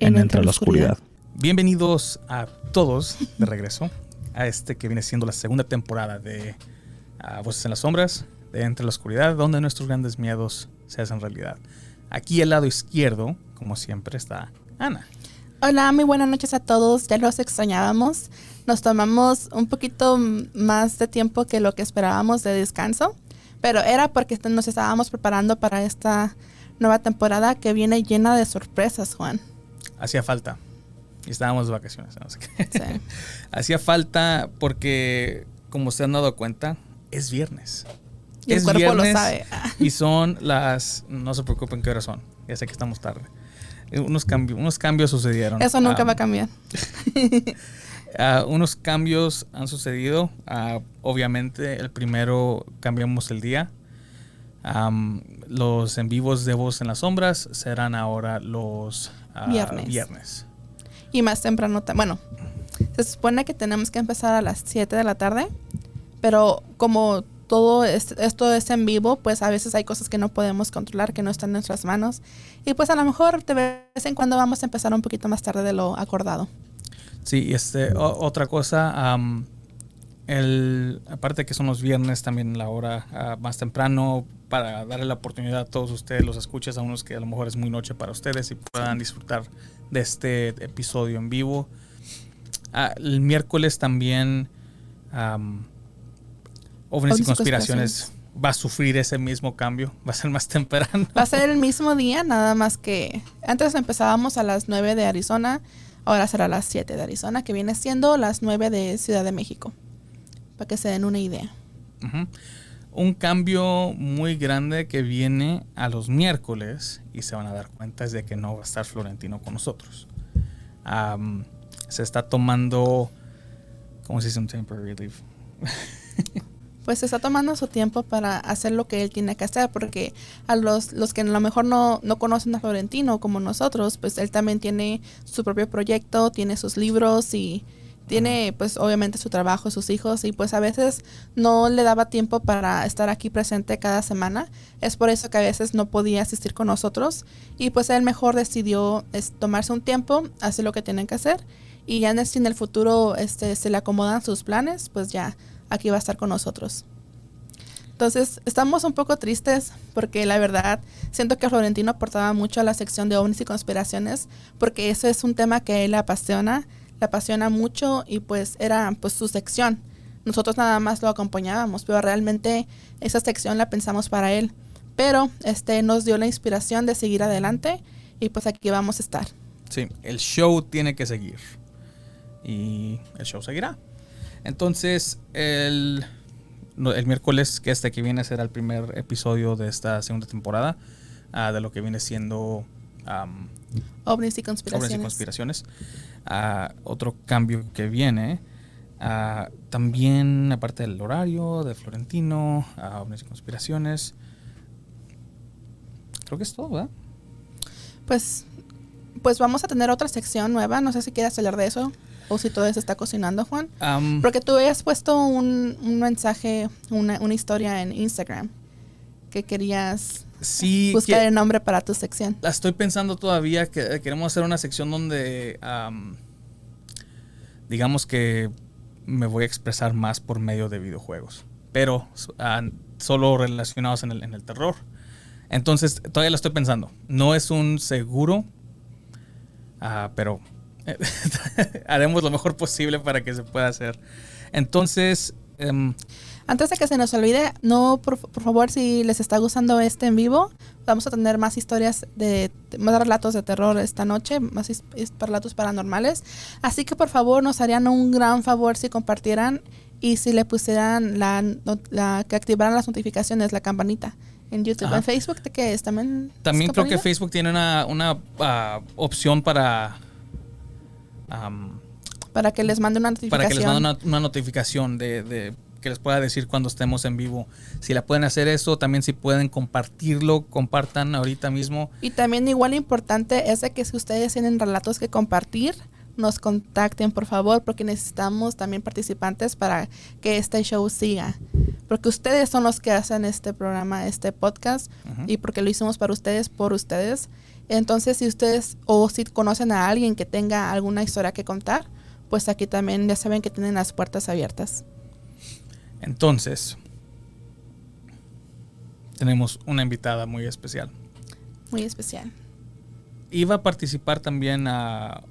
En Entre la Oscuridad. Bienvenidos a todos de regreso a este que viene siendo la segunda temporada de ah, Voces en las Sombras, de Entre la Oscuridad, donde nuestros grandes miedos se hacen realidad. Aquí al lado izquierdo, como siempre, está Ana. Hola, muy buenas noches a todos. Ya los extrañábamos. Nos tomamos un poquito más de tiempo que lo que esperábamos de descanso, pero era porque nos estábamos preparando para esta nueva temporada que viene llena de sorpresas, Juan. Hacía falta. Y estábamos de vacaciones. no sé qué. Sí. Hacía falta porque, como se han dado cuenta, es viernes. Y el cuerpo lo sabe. Y son las. No se preocupen qué hora son. Ya sé que estamos tarde. Unos, cambios unos cambios sucedieron. Eso nunca Ah, va a cambiar. ah, unos cambios han sucedido. Ah, obviamente, el primero cambiamos el día. Los en vivos de Voz en las Sombras serán ahora los Viernes. viernes. Y más temprano, bueno, se supone que tenemos que empezar a las 7 de la tarde, pero como todo es- esto es en vivo, pues a veces hay cosas que no podemos controlar, que no están en nuestras manos. Y pues a lo mejor de vez en cuando vamos a empezar un poquito más tarde de lo acordado. Sí, y este, o- otra cosa, el, aparte que son los viernes, también la hora ah, más temprano, para darle la oportunidad a todos ustedes, los escuchas, a unos que a lo mejor es muy noche para ustedes y puedan disfrutar de este episodio en vivo. Ah, el miércoles también, Ovnis y conspiraciones va a sufrir ese mismo cambio, va a ser más temprano. Va a ser el mismo día, nada más que antes empezábamos a las 9 de Arizona, ahora será a las 7 de Arizona, que viene siendo las 9 de Ciudad de México, para que se den una idea. Un cambio muy grande que viene a los miércoles y se van a dar cuenta es de que no va a estar Florentino con nosotros. Am, se está tomando, ¿cómo se dice un temporary leave? pues se está tomando su tiempo para hacer lo que él tiene que hacer, porque a los, los que a lo mejor no, no conocen a Florentino como nosotros, pues él también tiene su propio proyecto, tiene sus libros y tiene pues obviamente su trabajo, sus hijos y pues a veces no le daba tiempo para estar aquí presente cada semana. Es por eso que a veces no podía asistir con nosotros y pues él mejor decidió es, tomarse un tiempo, hacer lo que tienen que hacer y ya en el, en el futuro este, se le acomodan sus planes, pues ya aquí va a estar con nosotros. Entonces, estamos un poco tristes porque la verdad siento que Florentino aportaba mucho a la sección de ovnis y conspiraciones porque eso es un tema que a él le apasiona, le apasiona mucho y pues era pues su sección. Nosotros nada más lo acompañábamos, pero realmente esa sección la pensamos para él. Pero este nos dio la inspiración de seguir adelante y pues aquí vamos a estar. Sí, el show tiene que seguir. Y el show seguirá. Entonces, el, el miércoles que este que viene será el primer episodio de esta segunda temporada ah, de lo que viene siendo Ovnis y conspiraciones. y conspiraciones. Ah, otro cambio que viene. también, aparte del horario de Florentino, ah, Obras y conspiraciones. Creo que es todo, ¿verdad? Pues, pues vamos a tener otra sección nueva. No sé si quieres hablar de eso o si todo se está cocinando, Juan. Porque tú habías puesto un, un mensaje, una, una historia en Instagram que querías sí, buscar el nombre para tu sección. la estoy pensando todavía que queremos hacer una sección donde am, digamos que me voy a expresar más por medio de videojuegos, pero solo relacionados en el, en el terror. Entonces, todavía la estoy pensando. No es un seguro, ah, pero haremos lo mejor posible para que se pueda hacer. Entonces, em, Antes de que se nos olvide, no, por, por favor, si les está gustando este en vivo, vamos a tener más historias de, más relatos de terror esta noche, más relatos paranormales. Así que por favor nos harían un gran favor si compartieran y si le pusieran la, la- que activaran las notificaciones, la campanita. En YouTube. ¿En Facebook qué es? También. También creo que Facebook tiene una, una ah, opción para. para que les mande una notificación. Para que les mande una, notificación de, que les pueda decir cuando estemos en vivo. Si la pueden hacer eso, también si pueden compartirlo, compartan ahorita mismo. Y también igual importante es de que si ustedes tienen relatos que compartir, nos contacten por favor porque necesitamos también participantes para que este show siga. Porque ustedes son los que hacen este programa, este podcast y porque lo hicimos para ustedes, por ustedes. Entonces si ustedes o si conocen a alguien que tenga alguna historia que contar, pues aquí también ya saben que tienen las puertas abiertas. Entonces, tenemos una invitada muy especial. Muy especial. Iba a participar también a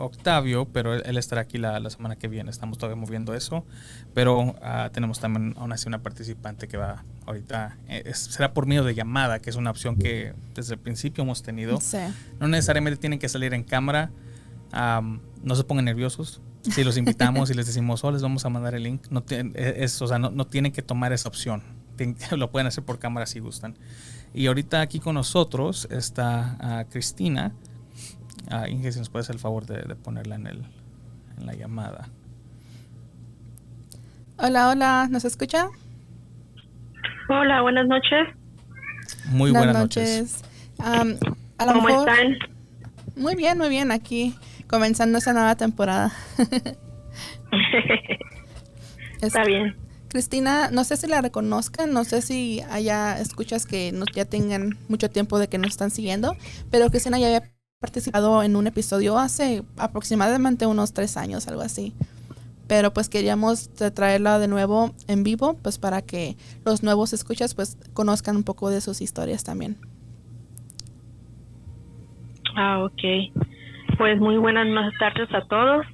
Octavio, pero él, estará aquí la, semana que viene. Estamos todavía moviendo eso. Pero ah, tenemos también aún así una participante que va ahorita. Eh, será por medio de llamada, que es una opción que desde el principio hemos tenido. No necesariamente tienen que salir en cámara. no se pongan nerviosos. Si los invitamos y les decimos, oh, les vamos a mandar el link, no, e, es, o sea, no, tienen que tomar esa opción. lo pueden hacer por cámara si gustan. Y ahorita aquí con nosotros está ah, Cristina. Ah, Inge, si nos puedes hacer el favor de, ponerla en, el, en la llamada. Hola, hola, ¿nos escucha? Hola, buenas noches. Muy buenas, noches. ¿Cómo están? Muy bien, muy bien, aquí comenzando esa nueva temporada. Está bien. Cristina, no sé si la reconozcan, no sé si haya escuchas que ya tengan mucho tiempo de que nos están siguiendo, pero Cristina ya había participado en un episodio hace aproximadamente unos tres años, algo así. Pero pues queríamos traerla de nuevo en vivo, pues para que los nuevos escuchas pues conozcan un poco de sus historias también. Ah, ok. Pues muy buenas tardes a todos.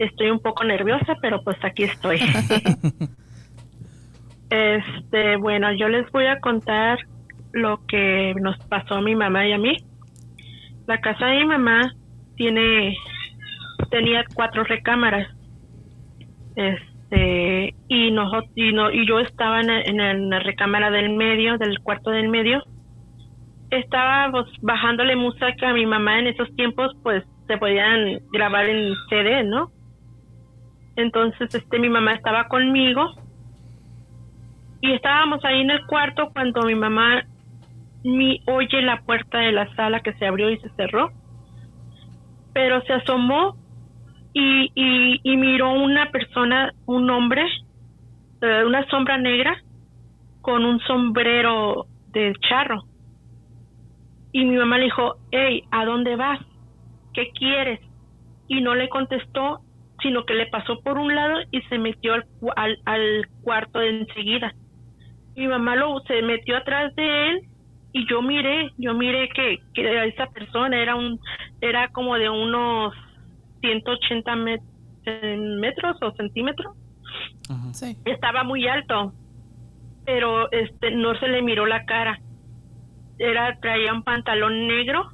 Estoy un poco nerviosa, pero pues aquí estoy. este, bueno, yo les voy a contar lo que nos pasó a mi mamá y a mí la casa de mi mamá tiene tenía cuatro recámaras este y nosotros y, no, y yo estaba en, la recámara del medio del cuarto del medio estaba pues, bajándole música a mi mamá en esos tiempos pues se podían grabar en CD no entonces este mi mamá estaba conmigo y estábamos ahí en el cuarto cuando mi mamá mi oye la puerta de la sala que se abrió y se cerró, pero se asomó y, y, miró una persona, un hombre, eh, una sombra negra con un sombrero de charro. Y mi mamá le dijo, hey, ¿a dónde vas? ¿Qué quieres? Y no le contestó, sino que le pasó por un lado y se metió al, al, al cuarto de enseguida. Mi mamá lo, se metió atrás de él y yo miré, yo miré que, que esa persona era un, era como de unos 180 metros o centímetros. Sí. Estaba muy alto, pero este no se le miró la cara. Era traía un pantalón negro,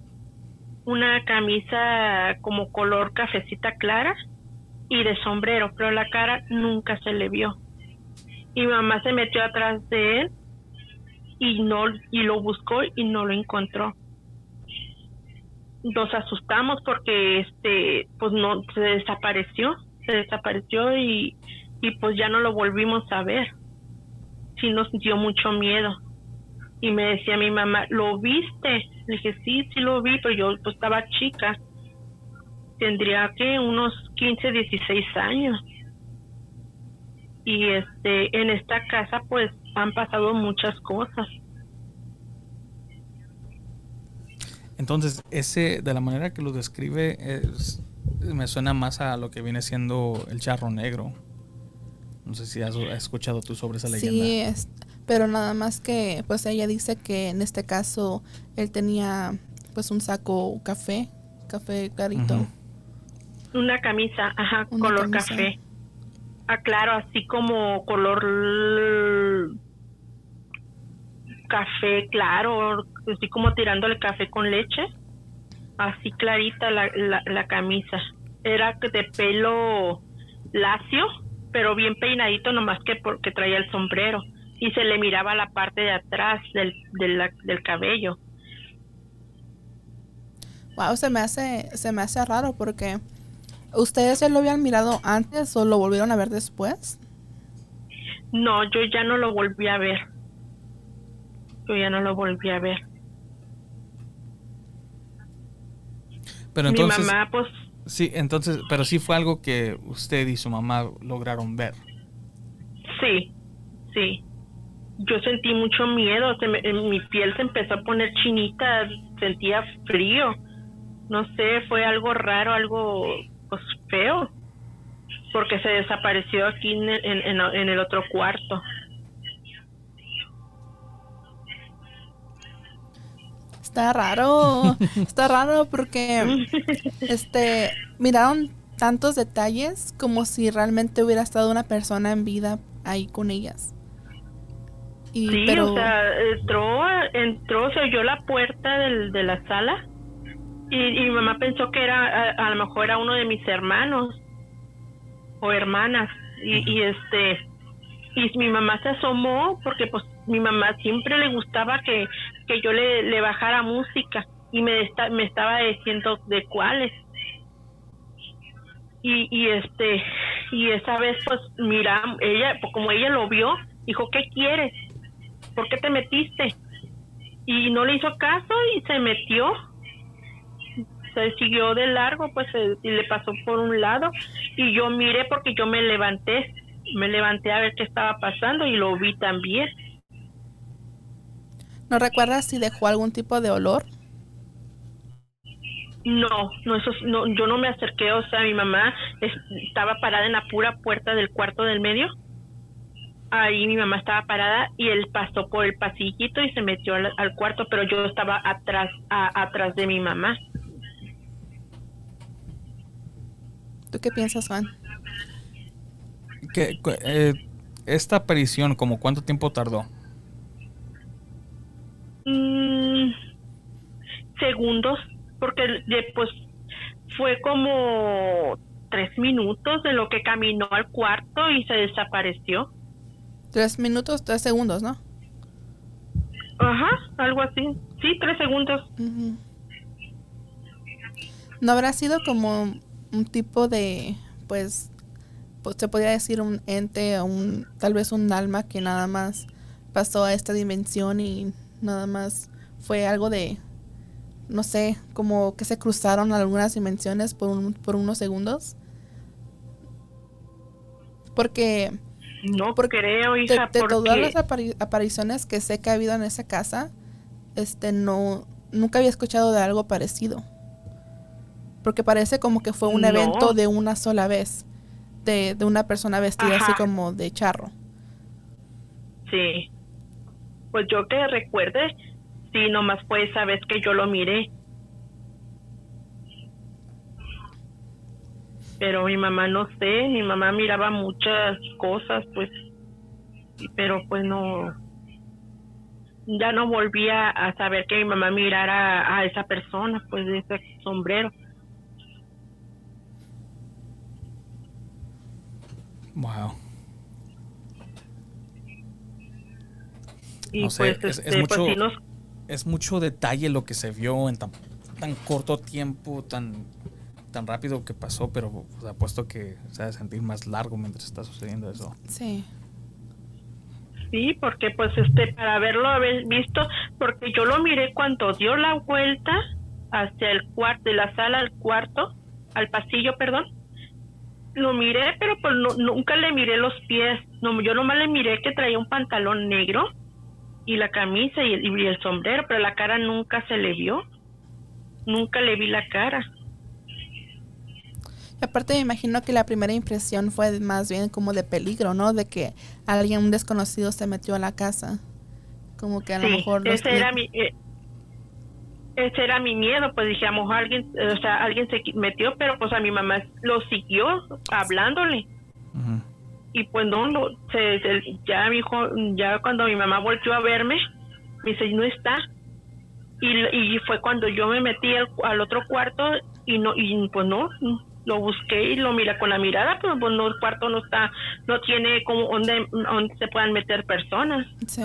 una camisa como color cafecita clara y de sombrero, pero la cara nunca se le vio. Y mamá se metió atrás de él y no y lo buscó y no lo encontró. Nos asustamos porque este pues no se desapareció se desapareció y, y pues ya no lo volvimos a ver. Sí nos dio mucho miedo y me decía mi mamá lo viste le dije sí sí lo vi pero yo pues estaba chica tendría que unos 15 16 años y este en esta casa pues han pasado muchas cosas. Entonces, ese, de la manera que lo describe, es, me suena más a lo que viene siendo el charro negro. No sé si has, escuchado tú sobre esa leyenda. Sí, es, pero nada más que, pues ella dice que en este caso él tenía pues un saco café, café clarito. Una camisa, ajá, color café. Ah, claro, así como color café claro, así como tirándole café con leche, así clarita la, la, camisa. Era de pelo lacio, pero bien peinadito, nomás que porque traía el sombrero. Y se le miraba la parte de atrás del, del, cabello. Wow, se me hace, se me hace raro porque ¿ustedes ya lo habían mirado antes o lo volvieron a ver después? No, yo ya no lo volví a ver. Yo ya no lo volví a ver. Pero entonces, Mi mamá, pues... Sí, entonces, pero sí fue algo que usted y su mamá lograron ver. Sí, sí yo sentí mucho miedo, se mi piel se empezó a poner chinita, sentía frío, no sé, fue algo raro, algo pues, feo, porque se desapareció aquí en en el otro cuarto. Está raro, está raro porque este miraron tantos detalles como si realmente hubiera estado una persona en vida ahí con ellas sí, o sea, entró, entró, se oyó la puerta del, de la sala y, mi mamá pensó que era, a, lo mejor era uno de mis hermanos o hermanas y, y este, y mi mamá se asomó porque pues mi mamá siempre le gustaba que, que yo le, le bajara música y me, me estaba diciendo de cuáles. Y, y este, y esa vez pues mira, ella, pues, como ella lo vio, dijo, ¿qué quieres? ¿Por qué te metiste? Y no le hizo caso y se metió. Se siguió de largo, pues y le pasó por un lado. Y yo miré porque yo me levanté, me levanté a ver qué estaba pasando y lo vi también. ¿No recuerdas si dejó algún tipo de olor? No, no, eso, no, yo no me acerqué, o sea, mi mamá estaba parada en la pura puerta del cuarto del medio ahí mi mamá estaba parada y él pasó por el pasillito y se metió al, cuarto, pero yo estaba atrás, atrás de mi mamá. ¿Tú qué piensas, Juan? Que, eh, esta aparición, como cuánto tiempo tardó? Mm, segundos, porque después fue como tres minutos de lo que caminó al cuarto y se desapareció. Tres minutos, tres segundos, ¿no? Ajá, algo así. Sí, tres segundos. ¿No habrá sido como un tipo de, pues, pues se podría decir un ente o un, tal vez un alma que nada más pasó a esta dimensión y nada más fue algo de, no sé, como que se cruzaron algunas dimensiones por, un, por unos segundos? Porque no porque creo, hija, de, todas las apariciones que sé que ha habido en esa casa, este no nunca había escuchado de algo parecido. Porque parece como que fue un evento de una sola vez, de, una persona vestida así como de charro. Sí. Pues yo que recuerde, sí, nomás fue esa vez que yo lo miré. Pero mi mamá no sé, mi mamá miraba muchas cosas, pues, pero pues no, ya no volvía a saber que mi mamá mirara a esa persona, pues, de ese sombrero. Wow. Y pues, es, este, pues, mucho, es mucho detalle lo que se vio en tan, tan corto tiempo, tan tan rápido que pasó, pero pues, apuesto que se va a sentir más largo mientras está sucediendo eso. Sí. Sí, porque pues este, para haberlo haber visto, porque yo lo miré cuando dio la vuelta hacia el cuarto, de la sala al cuarto, al pasillo, perdón. Lo miré, pero pues nunca le miré los pies. No, yo nomás le miré que traía un pantalón negro y la camisa y y el sombrero, pero la cara nunca se le vio. Nunca le vi la cara. Aparte me imagino que la primera impresión fue más bien como de peligro, ¿no? De que alguien, un desconocido se metió a la casa. Como que a lo mejor... Ese era mi... Eh, ese era mi miedo, pues dije, a lo mejor alguien, o sea, alguien se metió, pero pues a mi mamá lo siguió hablándole. Y pues no, no se, ya mi hijo, ya cuando mi mamá volvió a verme, me dice, no está. Y, y fue cuando yo me metí al, al otro cuarto y no, y pues no, lo busqué y lo mira con la mirada, pero pues no, el cuarto no está, no tiene como donde, donde se puedan meter personas. Sí.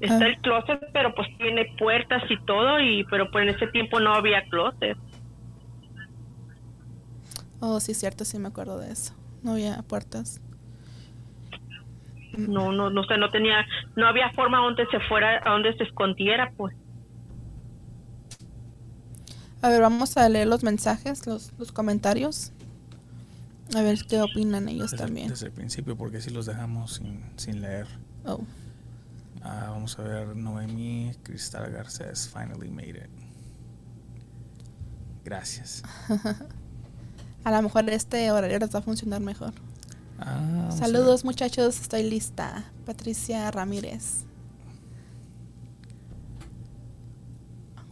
Está Ah. el closet, pero pues tiene puertas y todo, y pero pues en ese tiempo no había closet. Oh, sí, cierto, sí me acuerdo de eso. No había puertas. No, no, no sé, no tenía, no había forma donde se fuera, a donde se escondiera, pues. A ver, vamos a leer los mensajes, los, los comentarios. A ver qué opinan ellos Desde, también. desde el principio, porque si los dejamos sin, sin leer. Oh. Ah, vamos a ver, Noemí Cristal Garcés, finally made it. Gracias. A lo mejor este horario les va a funcionar mejor. Ah, Saludos muchachos, estoy lista. Patricia Ramírez.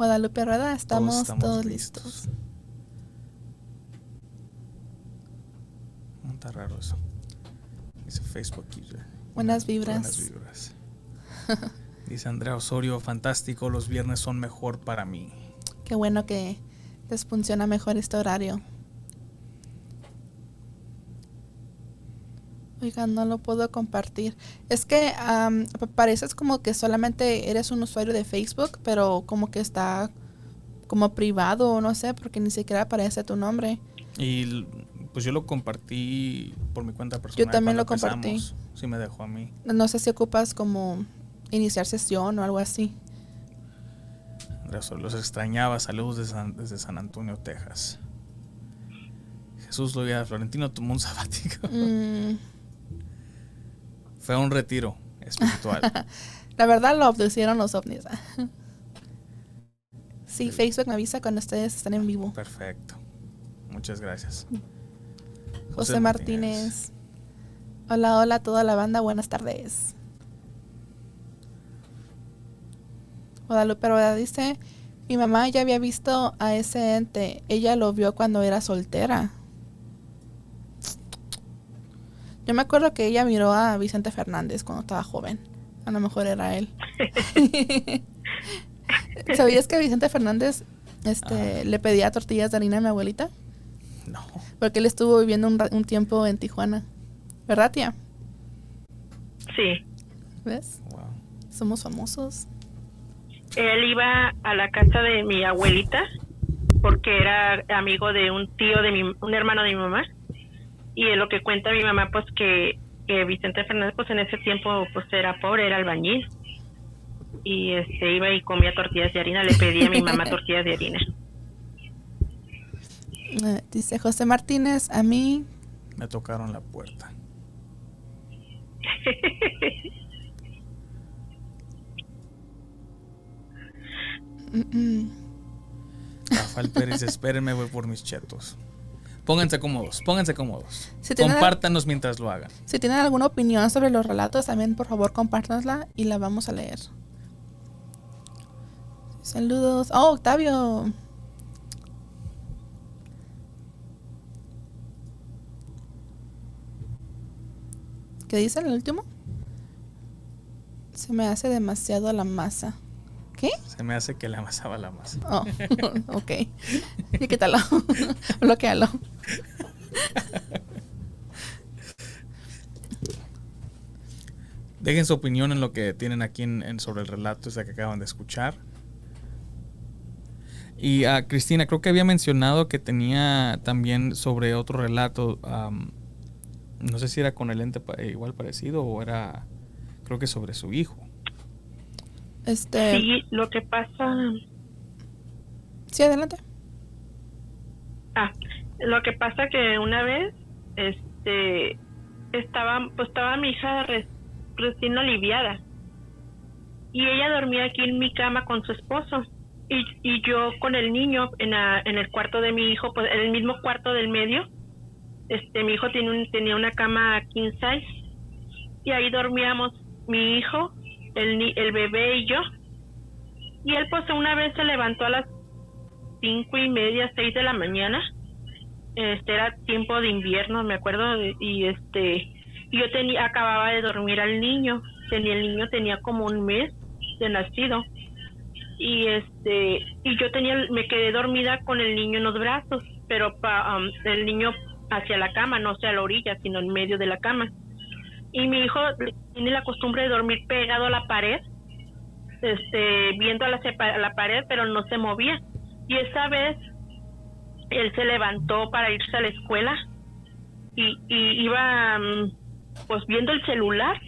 Guadalupe Rueda, estamos todos, listos. No está raro eso. Dice Facebook user. Buenas vibras. Buenas vibras. Dice Andrea Osorio, fantástico, los viernes son mejor para mí. Qué bueno que les funciona mejor este horario. Oigan, no lo puedo compartir. Es que pa- pareces como que solamente eres un usuario de Facebook, pero como que está como privado o no sé, porque ni siquiera aparece tu nombre. Y pues yo lo compartí por mi cuenta personal. también cuando lo compartí. empezamos. Sí me dejó a mí. No sé si ocupas como iniciar sesión o algo así. Los extrañaba. Saludos desde San, desde San Antonio, Texas. Jesús Loya Florentino tomó un sabático. Mm, Fue un retiro espiritual. la verdad lo obtuvieron los ovnis. sí, Facebook me avisa cuando ustedes están en vivo. Perfecto. Muchas gracias. José Martínez. Hola, hola a toda la banda, buenas tardes. Guadalupe Rueda dice, mi mamá ya había visto a ese ente, ella lo vio cuando era soltera. Yo me acuerdo que ella miró a Vicente Fernández cuando estaba joven. A lo mejor era él. ¿Sabías que Vicente Fernández este, le pedía tortillas de harina a mi abuelita? No. Porque él estuvo viviendo un, un tiempo en Tijuana. ¿Verdad, tía? Sí. ¿Ves? Wow. Somos famosos. Él iba a la casa de mi abuelita porque era amigo de un tío de mi, un hermano de mi mamá. Y es lo que cuenta mi mamá, pues que, que Vicente Fernández, pues en ese tiempo, pues era pobre, era albañil. Y este iba y comía tortillas de harina, le pedía a mi mamá tortillas de harina. Eh, dice José Martínez, a mí, Me tocaron la puerta. mm, mm, Rafael Pérez, espérenme, voy por mis chetos. Pónganse cómodos, pónganganse cómodos. Si Compártanos mientras lo hagan. si tienen alguna opinión sobre los relatos, también por favor compártanosla y la vamos a leer. Saludos. Oh, Octavio. ¿Qué dice el último? Se me hace demasiado la masa. ¿Qué? Se me hace que le amasaba la masa. Oh, ok. Y quítalo. Bloquealo. Dejen su opinión en lo que tienen aquí en, en- sobre el relato ese que acaban de escuchar. Y a Cristina, creo que había mencionado que tenía también sobre otro relato. am, no sé si era con el ente pa- igual parecido o era, creo que sobre su hijo. Este. Sí, lo que pasa, Sí, adelante. ah, lo que pasa que una vez, este, estaba, pues estaba mi hija re- recién aliviada y ella dormía aquí en mi cama con su esposo y, y yo con el niño en, la- en el cuarto de mi hijo, pues en el mismo cuarto del medio. Este, mi hijo tiene un- tenía una cama king size y ahí dormíamos mi hijo, el, el bebé y yo. Y él pues una vez se levantó a las cinco y media, seis de la mañana. Este era tiempo de invierno, me acuerdo, y este, yo tenía, acababa de dormir al niño. Tenía el niño tenía como un mes de nacido. y este y yo tenía me quedé dormida con el niño en los brazos pero pa, um, el niño hacia la cama no hacia la orilla sino en medio de la cama y mi hijo tiene la costumbre de dormir pegado a la pared este viendo a la, a la pared pero no se movía. Y esa vez él se levantó para irse a la escuela y, y iba um, pues viendo el celular.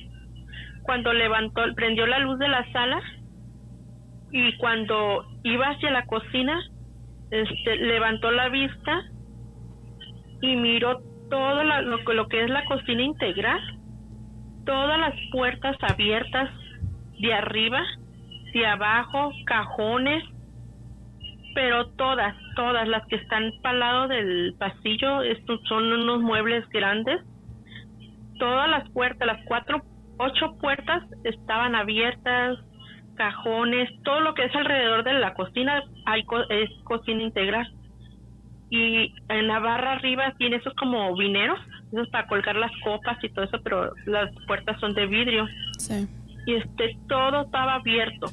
Cuando levantó prendió la luz de la sala y cuando iba hacia la cocina, este, levantó la vista y miró todo lo, lo que es la cocina integral, todas las puertas abiertas de arriba, de abajo, cajones, pero todas, todas las que están para lado del pasillo, estos son unos muebles grandes, todas las puertas, las cuatro, ocho puertas estaban abiertas, cajones, todo lo que es alrededor de la cocina hay es cocina integral. Y en la barra arriba tiene esos como vineros, para colgar las copas y todo eso, pero las puertas son de vidrio. Sí. Y este todo estaba abierto,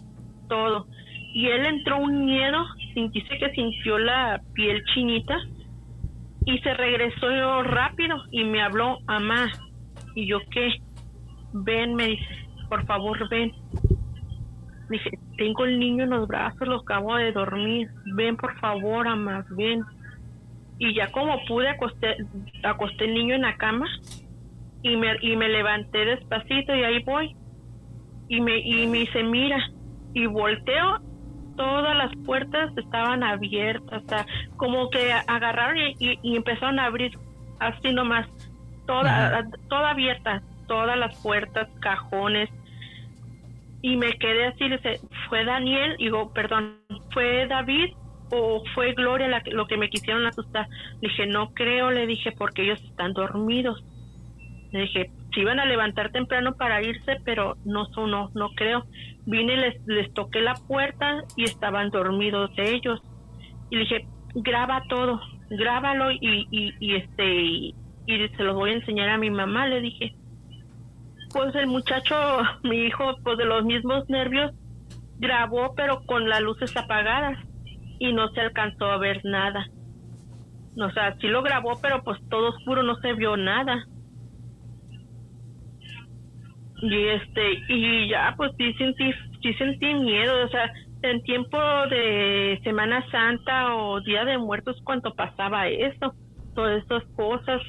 todo. Y él entró un miedo, dice que sintió la piel chinita y se regresó rápido y me habló, mamá. Y yo, ¿qué? Ven, me dice, por favor, ven. Dije, tengo el niño en los brazos, lo acabo de dormir. Ven, por favor, amas, ven. Y ya como pude, acosté, acosté el niño en la cama y me, y me levanté despacito y ahí voy. Y me, y me dice, mira, y volteo, todas las puertas estaban abiertas, como que agarraron y, empezaron a abrir así nomás, toda, toda abierta, todas las puertas, cajones, y me quedé así, le dije, ¿fue Daniel? Digo, perdón, ¿fue David o fue Gloria la, lo que me quisieron asustar? Le dije, no creo, le dije, porque ellos están dormidos. Le dije, si iban a levantar temprano para irse, pero no sonó, no creo. Vine, les, les toqué la puerta y estaban dormidos ellos. Y le dije, graba todo, grábalo y, y, y este, y se los voy a enseñar a mi mamá, le dije pues el muchacho, mi hijo, pues de los mismos nervios, grabó pero con las luces apagadas y no se alcanzó a ver nada. O sea, sí lo grabó, pero pues todo oscuro, no se vio nada. Y este, y ya pues sí sentí, sí sentí miedo, o sea, en tiempo de Semana Santa o Día de Muertos cuando pasaba eso, todas esas cosas,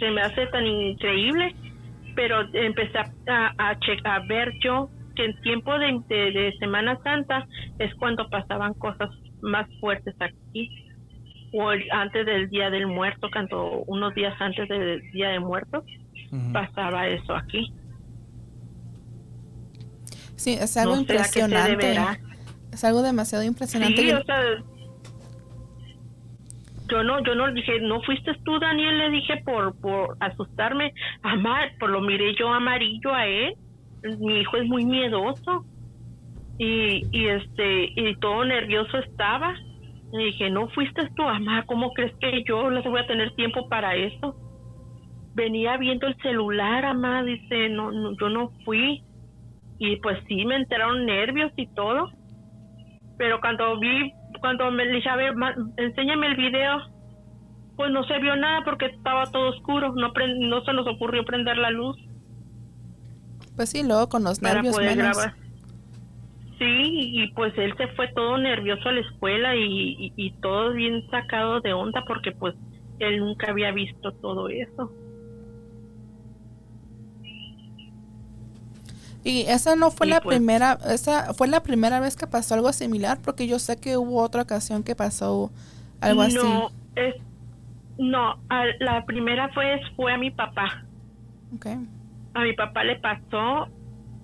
se me hace tan increíble pero empecé a, a, ver yo que en tiempo de, de, Semana Santa es cuando pasaban cosas más fuertes aquí o antes del Día del Muerto, cuando unos días antes del Día de Muertos pasaba eso aquí. Sí, es algo impresionante. Es algo demasiado impresionante. Sí, o sea, yo no, yo no le dije, no fuiste tú, Daniel, le dije por, por asustarme, amar, por lo miré yo amarillo a él, mi hijo es muy miedoso y, y este, y todo nervioso estaba. Le dije, no fuiste tú, mamá, ¿cómo crees que yo les voy a tener tiempo para eso? Venía viendo el celular, mamá, dice, no, no, yo no fui. Y pues sí, me enteraron nervios y todo. Pero cuando vi cuando me dije, a ver, enséñame el video, pues no se vio nada porque estaba todo oscuro, no, no se nos ocurrió prender la luz. Pues sí, luego con los nervios menos. Sí, y pues él se fue todo nervioso a la escuela y, y todo bien sacado de onda porque pues él nunca había visto todo eso. Y esa no fue la pues primera, esa fue la primera vez que pasó algo similar, porque yo sé que hubo otra ocasión que pasó algo así. Es, no, la primera fue, fue a mi papá. Okay. A mi papá le pasó,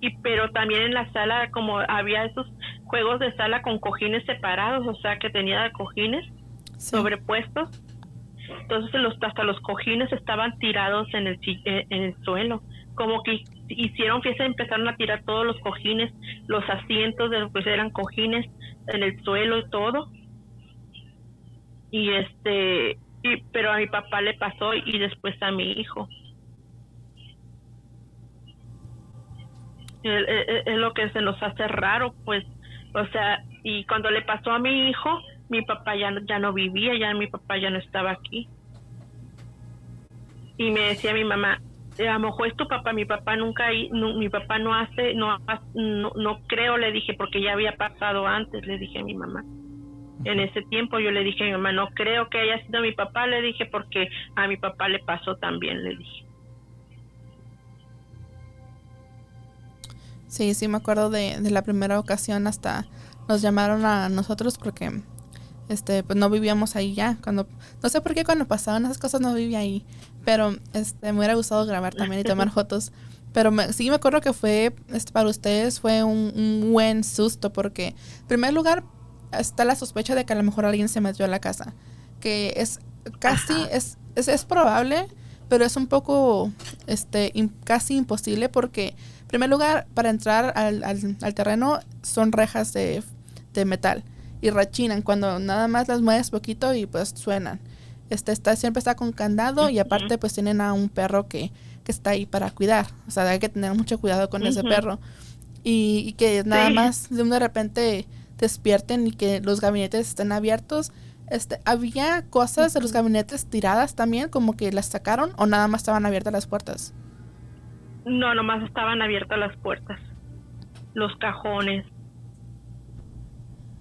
y pero también en la sala, como había esos juegos de sala con cojines separados, o sea que tenía cojines sobrepuestos, entonces los, hasta los cojines estaban tirados en el, en el suelo como que hicieron fiesta empezaron a tirar todos los cojines, los asientos de que eran cojines en el suelo y todo. Y este, y, pero a mi papá le pasó y después a mi hijo. Es, lo que se nos hace raro, pues O sea, y cuando le pasó a mi hijo, mi papá ya, ya no vivía, ya mi papá ya no estaba aquí. Y me decía mi mamá, a lo mejor es tu papá, mi papá nunca, mi papá no hace, no, no, no creo, le dije, porque ya había pasado antes, le dije a mi mamá. En ese tiempo yo le dije a mi mamá, no creo que haya sido mi papá, le dije, porque a mi papá le pasó también, le dije. Sí, sí, me acuerdo de, de la primera ocasión hasta nos llamaron a nosotros porque este pues no vivíamos ahí ya cuando no sé por qué cuando pasaban esas cosas no vivía ahí pero este me hubiera gustado grabar también y tomar fotos pero sí me acuerdo que fue este, para ustedes fue un, buen susto porque en primer lugar está la sospecha de que a lo mejor alguien se metió a la casa que es casi es, es, es probable pero es un poco este casi imposible porque primer lugar para entrar al, al, al terreno son rejas de de metal y rechinan cuando nada más las mueves poquito y pues suenan. Este está siempre está con candado y aparte pues tienen a un perro que, que está ahí para cuidar. O sea, hay que tener mucho cuidado con ese perro. Y, que nada más de, de repente despierten y que los gabinetes estén abiertos. Este, había cosas de los gabinetes tiradas también, como que las sacaron o nada más estaban abiertas las puertas. No, nomás estaban abiertas las puertas. Los cajones,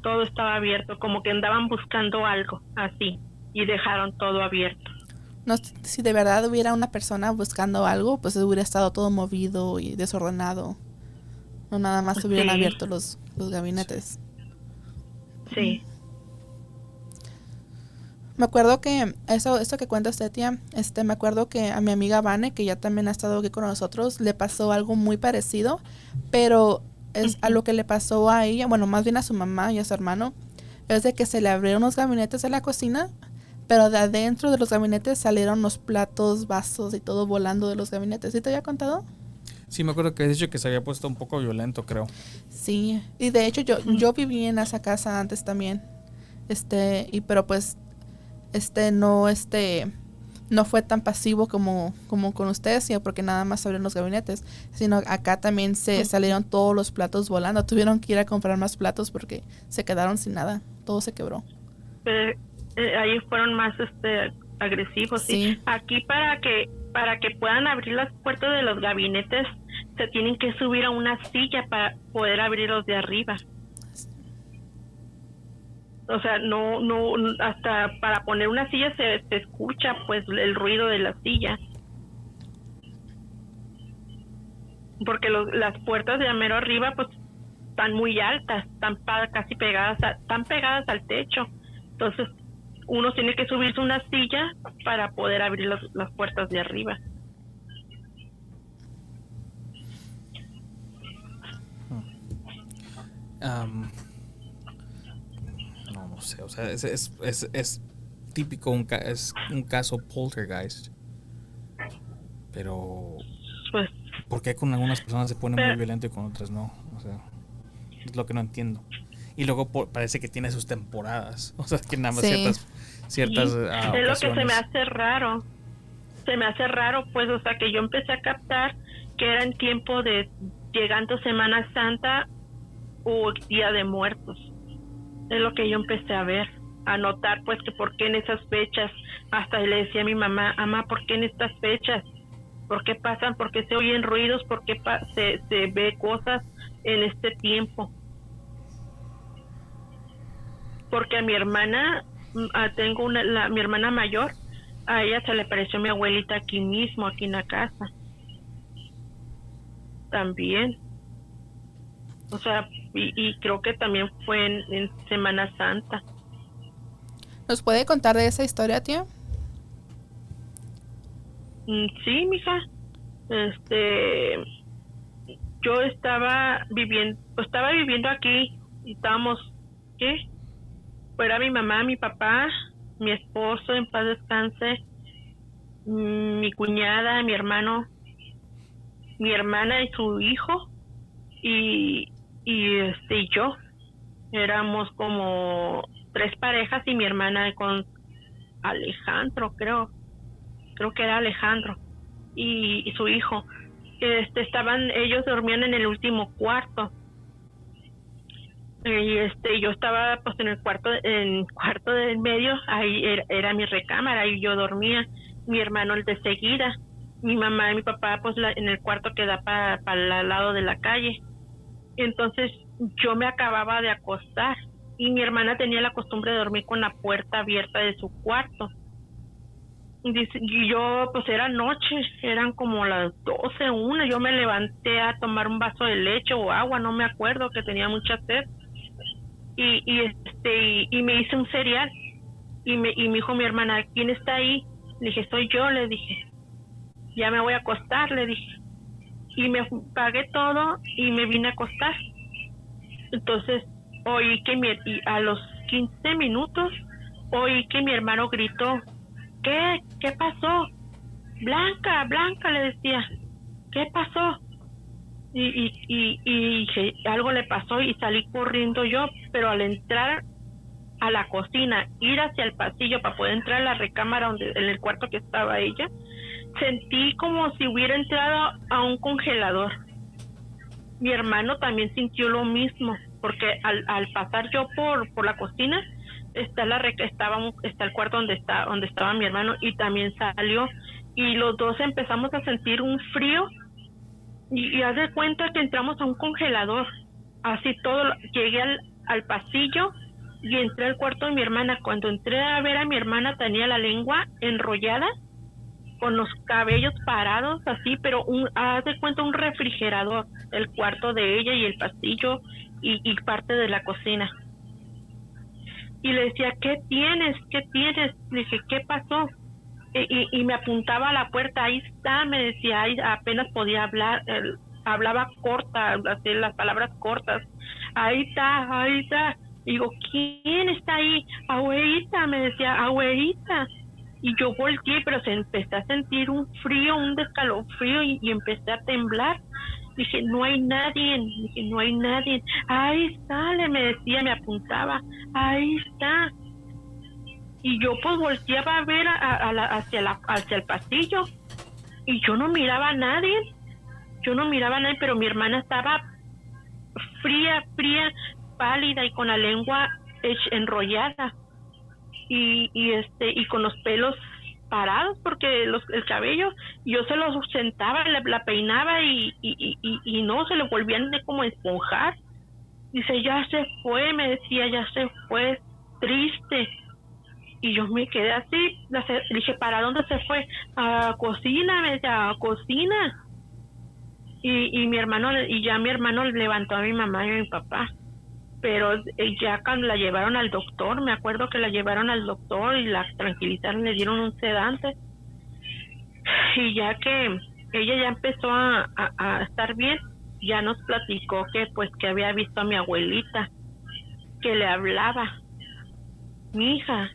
todo estaba abierto, como que andaban buscando algo así y dejaron todo abierto. No, si de verdad hubiera una persona buscando algo, pues hubiera estado todo movido y desordenado. No nada más hubieran abierto los, los gabinetes. Sí. Me acuerdo que eso, esto que cuenta usted, tía, este, me acuerdo que a mi amiga Vane, que ya también ha estado aquí con nosotros, le pasó algo muy parecido, pero es a lo que le pasó a ella, bueno, más bien a su mamá y a su hermano, es de que se le abrieron los gabinetes de la cocina, pero de adentro de los gabinetes salieron los platos, vasos y todo volando de los gabinetes. ¿Sí te había contado? Sí, me acuerdo que has dicho que se había puesto un poco violento, creo. Sí, y de hecho yo, yo viví en esa casa antes también. Este, y pero pues, este, no, este, no fue tan pasivo como, como con ustedes, sino porque nada más abrieron los gabinetes, sino acá también se salieron todos los platos volando. Tuvieron que ir a comprar más platos porque se quedaron sin nada, todo se quebró. Eh, ahí fueron más este agresivos. Sí. Aquí para que para que puedan abrir las puertas de los gabinetes se tienen que subir a una silla para poder abrirlos de arriba o sea, no, no, hasta para poner una silla se, escucha pues el ruido de la silla. Porque las puertas de Amero arriba pues están muy altas, están casi pegadas, están pegadas al techo. Entonces uno tiene que subirse una silla para poder abrir las puertas de arriba. O sea, es, es, es, típico, un, es un caso poltergeist. Pero, pues, ¿por qué con algunas personas se pone muy violento y con otras no? O sea, es lo que no entiendo. Y luego parece que tiene sus temporadas, o sea, que nada más ciertas... ciertas ah, es lo que se me hace raro. Se me hace raro, pues, o sea, que yo empecé a captar que era en tiempo de llegando Semana Santa o Día de Muertos es lo que yo empecé a ver, a notar pues que por qué en esas fechas, hasta le decía a mi mamá, mamá, ¿por qué en estas fechas? ¿Por qué pasan? ¿Por qué se oyen ruidos? ¿Por qué se, se ve cosas en este tiempo? Porque a mi hermana, mm, tengo una, la, mi hermana mayor, a ella se le pareció mi abuelita aquí mismo, aquí en la casa. También. O sea, y, creo que también fue en, Semana Santa. ¿Nos puede contar de esa historia, tía? Mm, sí, mija. Este, yo estaba viviendo, estaba viviendo aquí y estábamos, ¿qué? Fuera mi mamá, mi papá, mi esposo, en paz descanse, mm, mi cuñada, mi hermano, mi hermana y su hijo y y este y yo. Éramos como tres parejas y mi hermana con Alejandro creo. Creo que era Alejandro y, su hijo. Este estaban ellos dormían en el último cuarto. Y este yo estaba pues en el cuarto en cuarto del medio ahí era, mi recámara y yo dormía. Mi hermano el de seguida. Mi mamá y mi papá pues en el cuarto que da para el lado de la calle entonces yo me acababa de acostar y mi hermana tenía la costumbre de dormir con la puerta abierta de su cuarto. Y yo pues era noche eran como las doce una yo me levanté a tomar un vaso de leche o agua no me acuerdo que tenía mucha sed. Y, y este y, me hice un cereal y me y me dijo mi hermana quién está ahí le dije soy yo le dije. Ya me voy a acostar le dije y me pagué todo y me vine a acostar entonces oí que mi, a los 15 minutos oí que mi hermano gritó ¿qué? ¿qué pasó? Blanca, Blanca le decía ¿qué pasó? y, y, y, y, algo le pasó y salí corriendo yo, pero al entrar a la cocina, ir hacia el pasillo para poder entrar a la recámara donde, en el cuarto que estaba ella, sentí como si hubiera entrado a un congelador. Mi hermano también sintió lo mismo, porque al, al pasar yo por, por la cocina, está la estaba está el cuarto donde está donde estaba mi hermano y también salió y los dos empezamos a sentir un frío y, haz de cuenta que entramos a un congelador. Así todo, llegué al, al pasillo y entré al cuarto de mi hermana. Cuando entré a ver a mi hermana tenía la lengua enrollada, con los cabellos parados así, pero un, haz de cuenta un refrigerador, el cuarto de ella y el pasillo y, parte de la cocina. Y le decía, ¿qué tienes? ¿Qué tienes? Le dije, ¿qué pasó? y, y, me apuntaba a la puerta, ahí está, me decía, ahí apenas podía hablar, hablaba corta, las palabras cortas, ahí está, ahí está. digo, ¿quién está ahí? Abuelita, me decía, abuelita. Y yo volteé, pero se empecé a sentir un frío, un descalofrío y, y empecé a temblar. Dije, no hay nadie, dije, no hay nadie. Ahí sale, me decía, me apuntaba, ahí está y yo pues volteaba a ver a, hacia, la, hacia el pasillo y yo no miraba a nadie, yo no miraba a nadie, pero mi hermana estaba fría, fría, pálida y con la lengua enrollada y, y este y con los pelos parados porque los, el cabello yo se lo sentaba, la, la peinaba y, y, no se le volvían de como esponjar. Dice, ya se fue, me decía, ya se fue, triste y yo me quedé así, dije, ¿para dónde se fue? A cocina, me decía, a cocina. Y, y mi hermano, y ya mi hermano levantó a mi mamá y a mi papá. Pero eh, ya cuando la llevaron al doctor, me acuerdo que la llevaron al doctor y la tranquilizaron, le dieron un sedante. Y ya que ella ya empezó a, a estar bien, ya nos platicó que pues que había visto a mi abuelita, que le hablaba. Mi hija,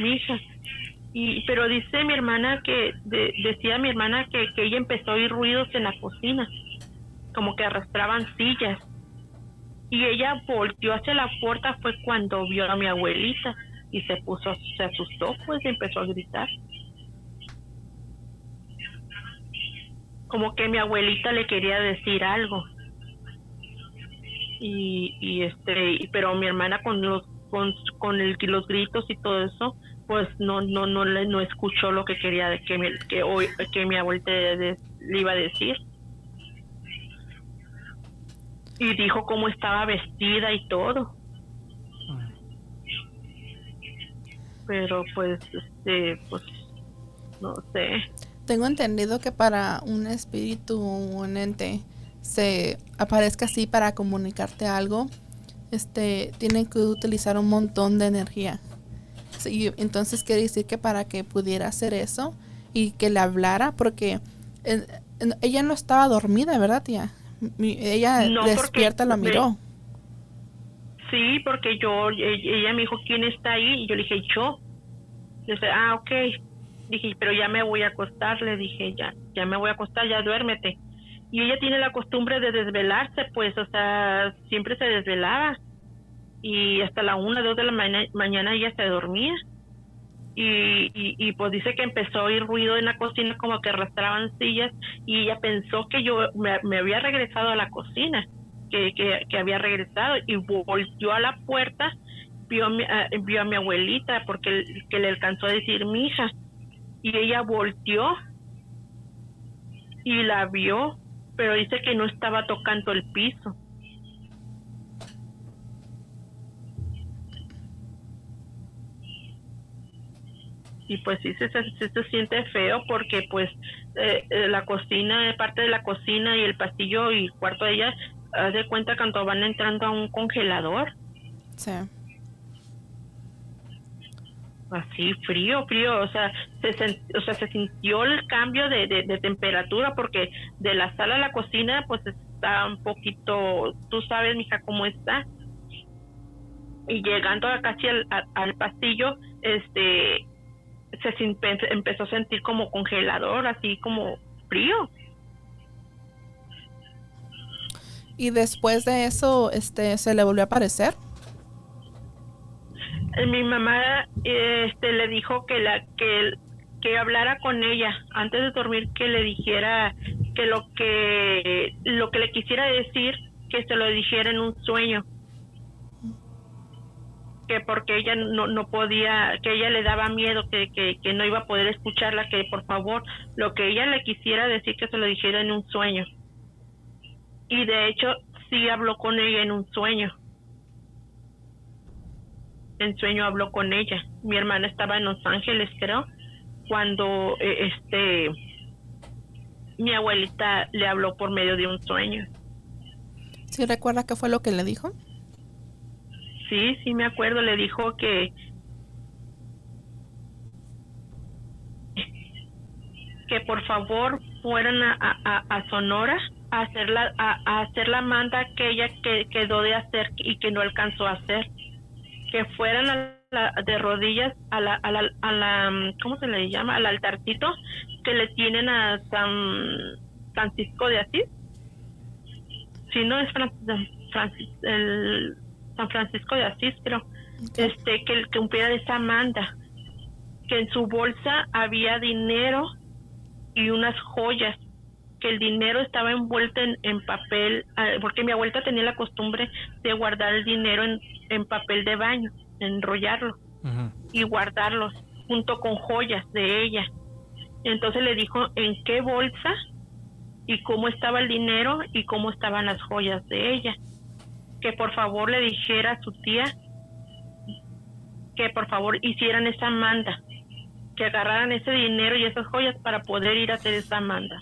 mi hija. Y, pero dice mi hermana que, decía mi hermana que, que ella empezó a oír ruidos en la cocina, como que arrastraban sillas. Y ella volteó hacia la puerta fue cuando vio a mi abuelita y se puso, se asustó pues y empezó a gritar. Como que mi abuelita le quería decir algo. Y, y este, pero mi hermana con los con, con el, los gritos y todo eso, pues no no no no escuchó lo que quería que mi, que que mi abuelita le iba a decir y dijo cómo estaba vestida y todo pero pues este pues no sé tengo entendido que para un espíritu o un ente se aparezca así para comunicarte algo este, tienen que utilizar un montón de energía. entonces quiere decir que para que pudiera hacer eso y que le hablara, porque ella no estaba dormida, ¿verdad, tía? Ella despierta la miró. Sí, porque yo, e, ella me dijo, ¿quién está ahí? Y yo le dije, yo. Le dije, ah, ok. Dije, pero ya me voy a acostar. Le dije, ya, ya me voy a acostar, ya duérmete y ella tiene la costumbre de desvelarse, pues, o sea, siempre se desvelaba y hasta la una, dos de la mañana ella se dormía. Y, y, pues dice que empezó a oír ruido en la cocina como que arrastraban sillas y ella pensó que yo me, había regresado a la cocina que, que, había regresado y volvió a la puerta, vio a mi, vio a mi abuelita porque que le alcanzó a decir mi hija y ella volteó y la vio, pero dice que no estaba tocando el piso. Y pues sí se, se, siente feo porque pues eh, eh, la cocina, parte de la cocina y el pasillo y cuarto de ella, haz de cuenta cuando van entrando a un congelador. Sí. Así, frío, frío, o sea, se, o sea, se sintió el cambio de, de, temperatura porque de la sala a la cocina pues está un poquito, tú sabes, mija, cómo está. Y llegando casi al, al pasillo, este, se empezó a sentir como congelador, así como frío. Y después de eso, este, se le volvió a aparecer. Eh, mi mamá, este, le dijo que la que que hablara con ella antes de dormir, que le dijera que lo que lo que le quisiera decir, que se lo dijera en un sueño que porque ella no, no podía, que ella le daba miedo, que, que, no iba a poder escucharla, que por favor lo que ella le quisiera decir que se lo dijera en un sueño. Y de hecho sí habló con ella en un sueño. En sueño habló con ella. Mi hermana estaba en Los Ángeles, creo, cuando eh, este mi abuelita le habló por medio de un sueño. ¿Sí recuerda qué fue lo que le dijo? Sí, sí me acuerdo, le dijo que que por favor fueran a, a, Sonora a hacer la a, hacer la manda que ella que, quedó de hacer y que no alcanzó a hacer. Que fueran a la, de rodillas a la, a la, a la cómo se le llama al altarcito que le tienen a San Francisco de Asís. Si no es Francis, el San Francisco de Asís, pero este que, que cumpliera de esa manda, que en su bolsa había dinero y unas joyas, que el dinero estaba envuelto en, papel, ah, porque mi abuelita tenía la costumbre de guardar el dinero en, en papel de baño, enrollarlo y guardarlos junto con joyas de ella. Entonces le dijo en qué bolsa y cómo estaba el dinero y cómo estaban las joyas de ella que por favor le dijera a su tía que por favor hicieran esa manda, que agarraran ese dinero y esas joyas para poder ir a hacer esa manda.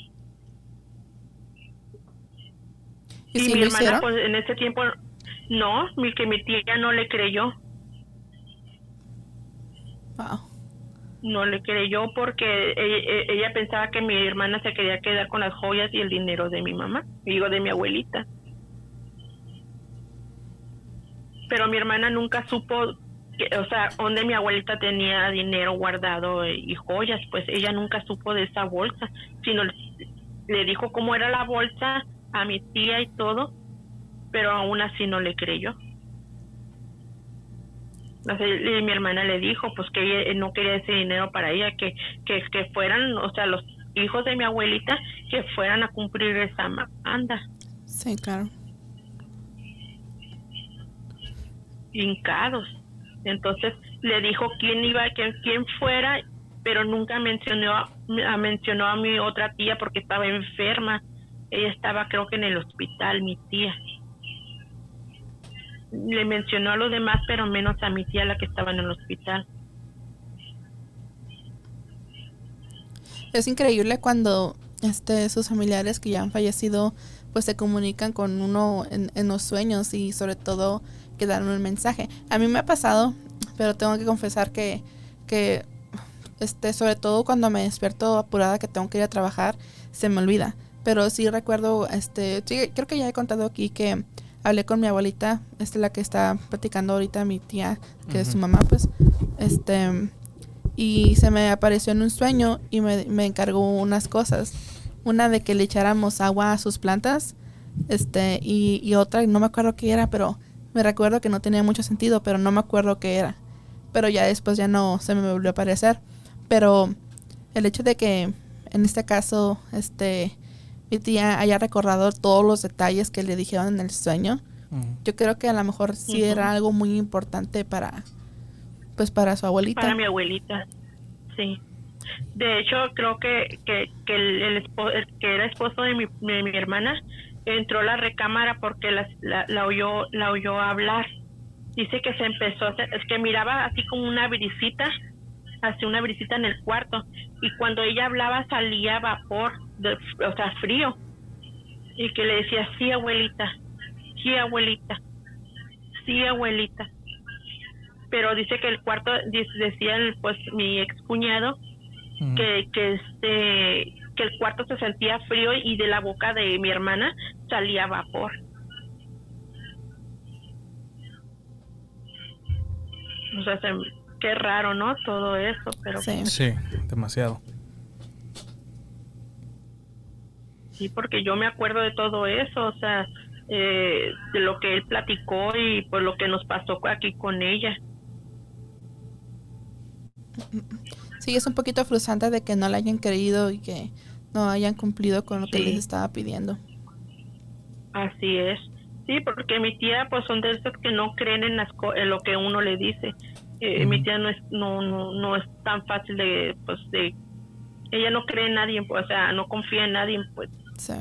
Y, mi hermana pues en ese tiempo no, mi que mi tía no le creyó. No le creyó porque ella, ella, pensaba que mi hermana se quería quedar con las joyas y el dinero de mi mamá, digo de mi abuelita. Pero mi hermana nunca supo, que, o sea, dónde mi abuelita tenía dinero guardado y joyas, pues ella nunca supo de esa bolsa, sino le dijo cómo era la bolsa a mi tía y todo, pero aún así no le creyó. Y mi hermana le dijo pues que ella no quería ese dinero para ella, que, que, que fueran, o sea, los hijos de mi abuelita que fueran a cumplir esa manda. Sí, claro. Hincados. Entonces le dijo quién iba, quién, quién fuera, pero nunca mencionó, a, mencionó a mi otra tía porque estaba enferma. Ella estaba creo que en el hospital, mi tía. Le mencionó a los demás, pero menos a mi tía, la que estaba en el hospital. Es increíble cuando este, sus familiares que ya han fallecido pues se comunican con uno en, en los sueños y sobre todo que dar un mensaje. A mí me ha pasado, pero tengo que confesar que, que este, sobre todo cuando me despierto apurada que tengo que ir a trabajar, se me olvida. Pero sí recuerdo, este, creo que ya he contado aquí que hablé con mi abuelita, este, la que está platicando ahorita, mi tía, que es su mamá, pues, este, y se me apareció en un sueño y me, me encargó unas cosas. Una de que le echáramos agua a sus plantas, este, y, y otra, no me acuerdo qué era, pero me recuerdo que no tenía mucho sentido, pero no me acuerdo qué era. Pero ya después ya no se me volvió a aparecer. Pero el hecho de que en este caso, este, mi tía haya recordado todos los detalles que le dijeron en el sueño. Yo creo que a lo mejor sí era algo muy importante para, pues para su abuelita. Para mi abuelita, sí. De hecho, creo que, que, que el, que era esposo de mi, mi hermana entró la recámara porque la, la, oyó la oyó hablar. Dice que se empezó, es que miraba así como una brisita, así una brisita en el cuarto y cuando ella hablaba salía vapor, de, o sea, frío. Y que le decía, sí, abuelita, sí, abuelita, sí, abuelita pero dice que el cuarto decía pues mi ex cuñado que que este que el cuarto se sentía frío y de la boca de mi hermana salía vapor. O sea qué raro no todo eso pero sí, sí demasiado. Sí porque yo me acuerdo de todo eso o sea eh, de lo que él platicó y pues lo que nos pasó aquí con ella Sí, es un poquito frustrante de que no le hayan creído y que no hayan cumplido con lo que les estaba pidiendo. Así es. Sí, porque mi tía pues son de esos que no creen en, lo que uno le dice. Eh, mi tía no es no, no no es tan fácil de pues de ella no cree en nadie, pues, o sea, no confía en nadie, pues. Sí.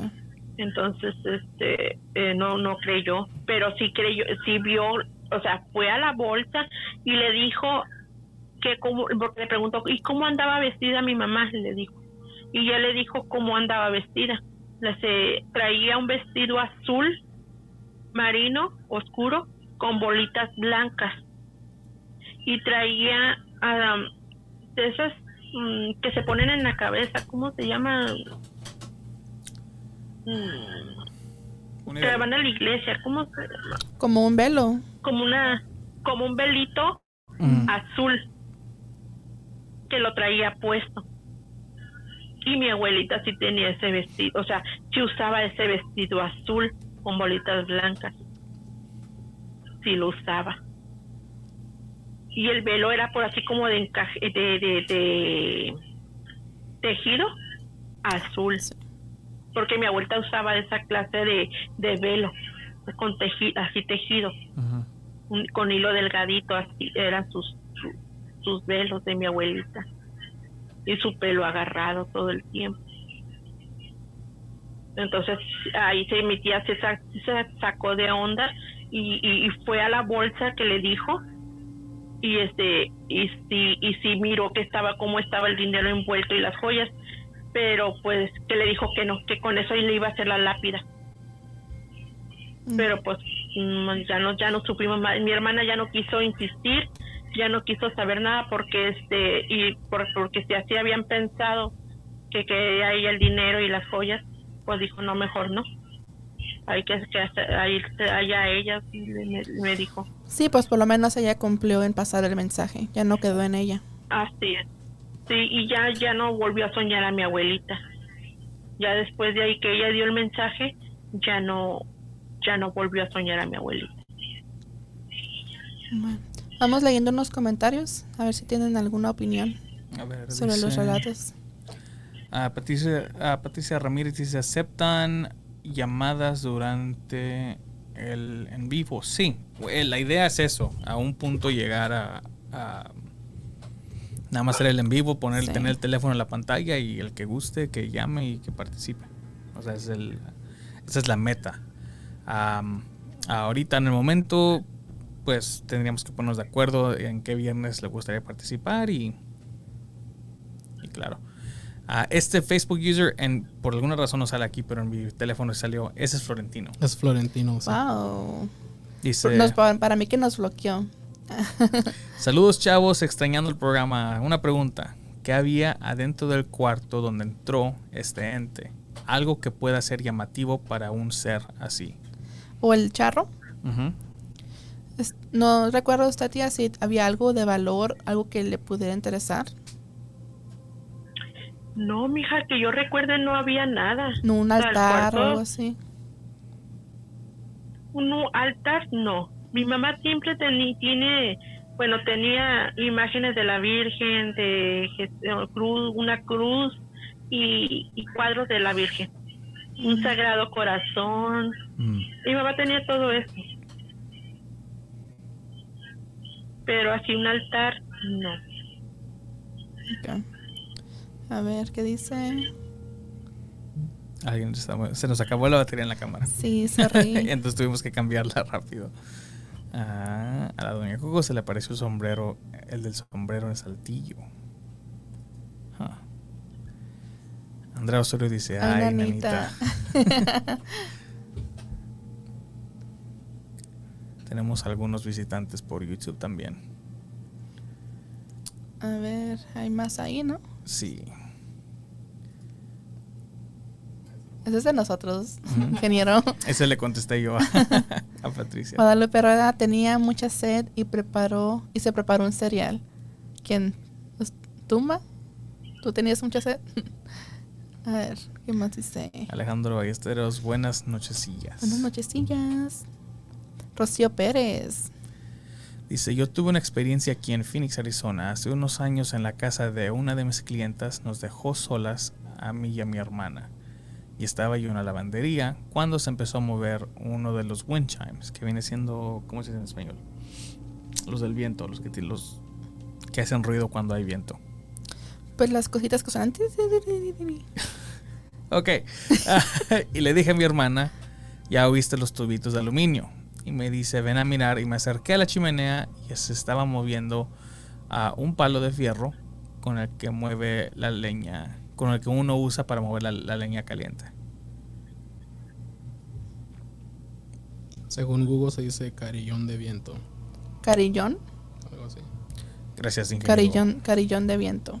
Entonces, este, eh, no, no creyó, pero sí creyó, sí vio, o sea, fue a la bolsa y le dijo que como, porque le preguntó, ¿y cómo andaba vestida mi mamá? Le dijo. Y ella le dijo cómo andaba vestida. Le se, traía un vestido azul, marino, oscuro, con bolitas blancas. Y traía de esas mm, que se ponen en la cabeza, ¿cómo se llama? Mm, que van a la iglesia, ¿cómo se llama? Como un velo. Como una, como un velito mm. azul que lo traía puesto. Y mi abuelita sí tenía ese vestido, o sea, sí usaba ese vestido azul con bolitas blancas. Sí lo usaba. Y el velo era por así como de encaje, de, de, tejido azul. Porque mi abuelita usaba esa clase de, de velo, con tejido, así tejido, con hilo delgadito, así eran sus, sus velos de mi abuelita y su pelo agarrado todo el tiempo. Entonces ahí se, mi tía se, sacó de onda y, fue a la bolsa que le dijo y este y sí y sí miró que estaba cómo estaba el dinero envuelto y las joyas pero pues que le dijo que no que con eso le iba a hacer la lápida mm. pero pues mm, ya no ya no supimos más mi hermana ya no quiso insistir ya no quiso saber nada porque este y por, porque si así habían pensado que que ahí el dinero y las joyas pues dijo no mejor no hay que, que irse allá ella me, me, dijo. Sí pues por lo menos ella cumplió en pasar el mensaje ya no quedó en ella. Así es. Sí y ya ya no volvió a soñar a mi abuelita. Ya después de ahí que ella dio el mensaje ya no ya no volvió a soñar a mi abuelita. Bueno. Vamos leyendo unos comentarios, a ver si tienen alguna opinión sobre los relatos. A Patricia, Patricia Ramírez dice, ¿aceptan llamadas durante el en vivo? Sí, la idea es eso, a un punto llegar a, nada más hacer el en vivo, poner, tener el teléfono en la pantalla y el que guste, que llame y que participe. O sea, es el, esa es la meta. ahorita en el momento pues tendríamos que ponernos de acuerdo en qué viernes le gustaría participar y, y claro. Uh, este Facebook user, en, por alguna razón no sale aquí, pero en mi teléfono salió. Ese es Florentino. Es Florentino. Wow. Dice, para, mí que nos bloqueó. Saludos chavos, extrañando el programa. Una pregunta. ¿Qué había adentro del cuarto donde entró este ente? Algo que pueda ser llamativo para un ser así. ¿O el charro? No recuerdo usted, tía, si había algo de valor, algo que le pudiera interesar. No, mija, que yo recuerde no había nada. No, un altar o algo así. Un altar, no. Mi mamá siempre tiene, bueno, tenía imágenes de la Virgen, de cruz, una cruz y, y cuadros de la Virgen. un sagrado corazón. Mm. Mi mamá tenía todo eso. Pero así un altar, no. A ver, ¿qué dice? Alguien está- se nos acabó la batería en la cámara. Sí, se ríe. Entonces tuvimos que cambiarla rápido. Ah, a la doña Coco se le apareció el sombrero, el del sombrero en saltillo. Ah. Andrea Osorio dice, Ay, ay, nanita". nanita. Tenemos algunos visitantes por YouTube también. A ver, hay más ahí, ¿no? Sí. Ese es de nosotros, ingeniero. Ese le contesté yo a, a Patricia. Guadalupe Rueda tenía mucha sed y preparó y se preparó un cereal. ¿Quién? ¿Us- ¿Tumba? ¿Tú tenías mucha sed? A ver, ¿qué más dice? Alejandro Ballesteros, buenas nochesillas. Buenas nochecillas. Rocío Pérez. Dice, yo tuve una experiencia aquí en Phoenix, Arizona. Hace unos años en la casa de una de mis clientas nos dejó solas a mí y a mi hermana. Y estaba yo en la lavandería cuando se empezó a mover uno de los wind chimes, que viene siendo, ¿cómo se dice en español? Los del viento, los que, los que hacen ruido cuando hay viento. Pues las cositas que son Ok. y le dije a mi hermana, ya oíste los tubitos de aluminio. Y me dice, ven a mirar. Y me acerqué a la chimenea y se estaba moviendo a un palo de fierro con el que mueve la leña, con el que uno usa para mover la, la leña caliente. Según Google se dice carillón de viento. Carillón. Algo así. Gracias, ingeniero. Carillón, carillón de viento.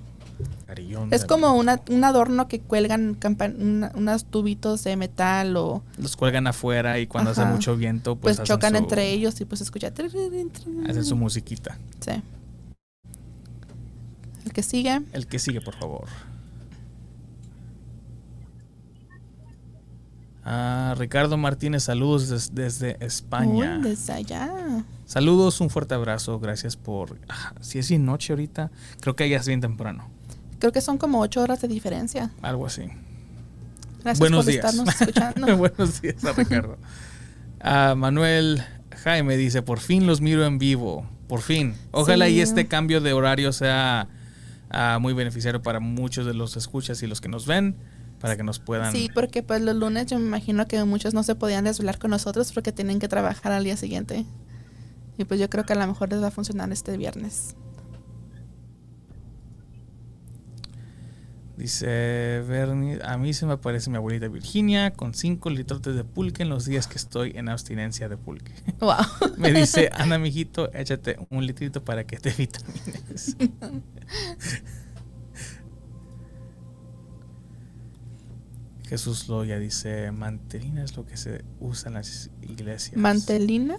Carillón Es como una, un adorno que cuelgan campan- una- unos tubitos de metal o Los cuelgan afuera y cuando hace mucho viento, pues, pues, chocan su- entre ellos y pues escucha. Hacen su musiquita. Sí. El que sigue. El que sigue, por favor. Ah, Ricardo Martínez, saludos des- desde España. Uy, desde allá. Saludos, un fuerte abrazo, gracias por... ah, si es bien noche ahorita, creo que ya es bien temprano, Creo que son como ocho horas de diferencia. algo así. Gracias Buenos por días. estarnos escuchando. Buenos días a Ricardo. Ah, Manuel Jaime dice, por fin los miro en vivo, por fin. Ojalá y este cambio de horario sea ah, muy beneficiario para muchos de los escuchas y los que nos ven, para que nos puedan... Sí, porque pues los lunes yo me imagino que muchos no se podían desvelar con nosotros porque tienen que trabajar al día siguiente. Y pues yo creo que a lo mejor les va a funcionar este viernes. Dice Bernie, a mí se me aparece mi abuelita Virginia con 5 litrotes de pulque en los días que estoy en abstinencia de pulque. Wow. Me dice, Ana, mijito, échate un litrito para que te vitamines. Jesús Loya dice, mantelina es lo que se usa en las iglesias. Mantelina.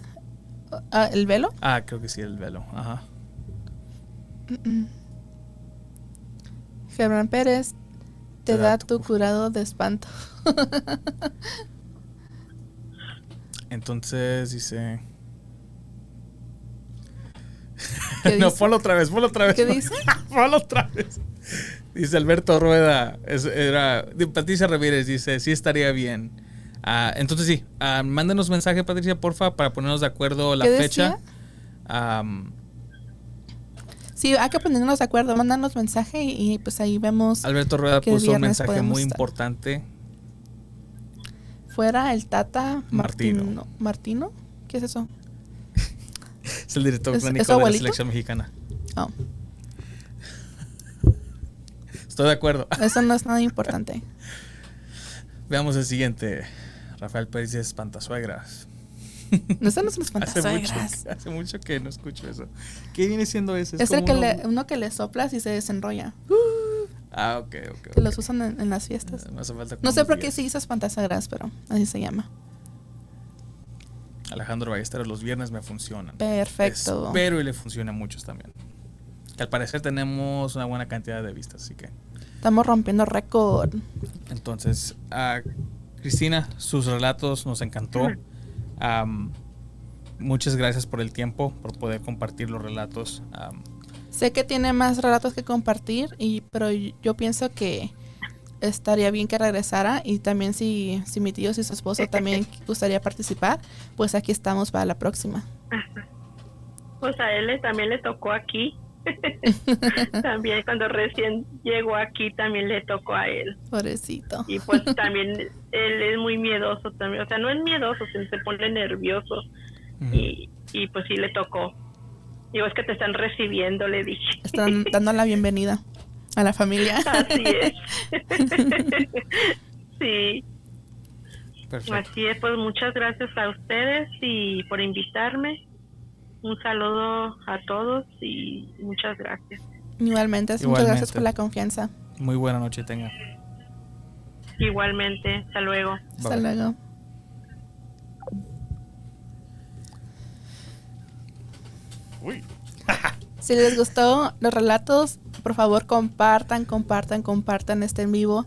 Ah, ¿El velo? Ah, creo que sí, el velo. Ajá. Germán Pérez te da tu curado de espanto. Entonces dice... ¿Qué no, ponlo otra vez, ponlo otra vez. ¿Qué dice? ponlo otra vez. Dice Alberto Rueda, es- era, Patricia Ramírez dice, sí estaría bien. Ah, entonces sí, ah, mándenos mensaje Patricia, porfa, para ponernos de acuerdo la ¿Qué fecha. decía? Sí, hay que ponernos de acuerdo. Mándanos mensaje y, y, pues ahí vemos Alberto Rueda ¿Qué puso un mensaje muy estar? importante. fuera el Tata Martino. Martino. ¿Martino? ¿Qué es eso? Es el director ¿Es- de la selección mexicana. Oh, Estoy de acuerdo. eso no es nada importante. Veamos el siguiente. Rafael Pérez dice espantasuegras. No son los Hace mucho, fantasmas. hace mucho que no escucho eso. ¿Qué viene siendo ese? Es el como que uno- le, uno que le soplas y se desenrolla. Ah, ok, ok. Que ok. los usan en, en las fiestas. No sé por qué se hizo espantasagras, pero así se llama. Alejandro Ballesteros, los viernes me funcionan. Perfecto. Espero y le funcione a muchos también. Que al parecer tenemos una buena cantidad de vistas, así que. Estamos rompiendo récord. Entonces, ah, Cristina, sus relatos nos encantó. Muchas gracias por el tiempo, por poder compartir los relatos. Sé que tiene más relatos que compartir, y, pero yo pienso que estaría bien que regresara y también si, si mi tío y su esposo también gustaría participar, pues aquí estamos para la próxima. Pues a él también le tocó aquí. también cuando recién llegó aquí también le tocó a él. Pobrecito. Y pues también él es muy miedoso también. O sea, no es miedoso, se, se pone nervioso. Y, y pues sí le tocó. Digo, es que te están recibiendo, le dije. Están dando la bienvenida a la familia. Así es. sí, Perfecto. así es. Pues muchas gracias a ustedes y por invitarme. Un saludo a todos y muchas gracias. Igualmente, muchas gracias por la confianza. Muy buena noche tenga. Igualmente, hasta luego. Hasta Bye. luego. Si les gustó los relatos, por favor compartan, compartan, compartan este en vivo.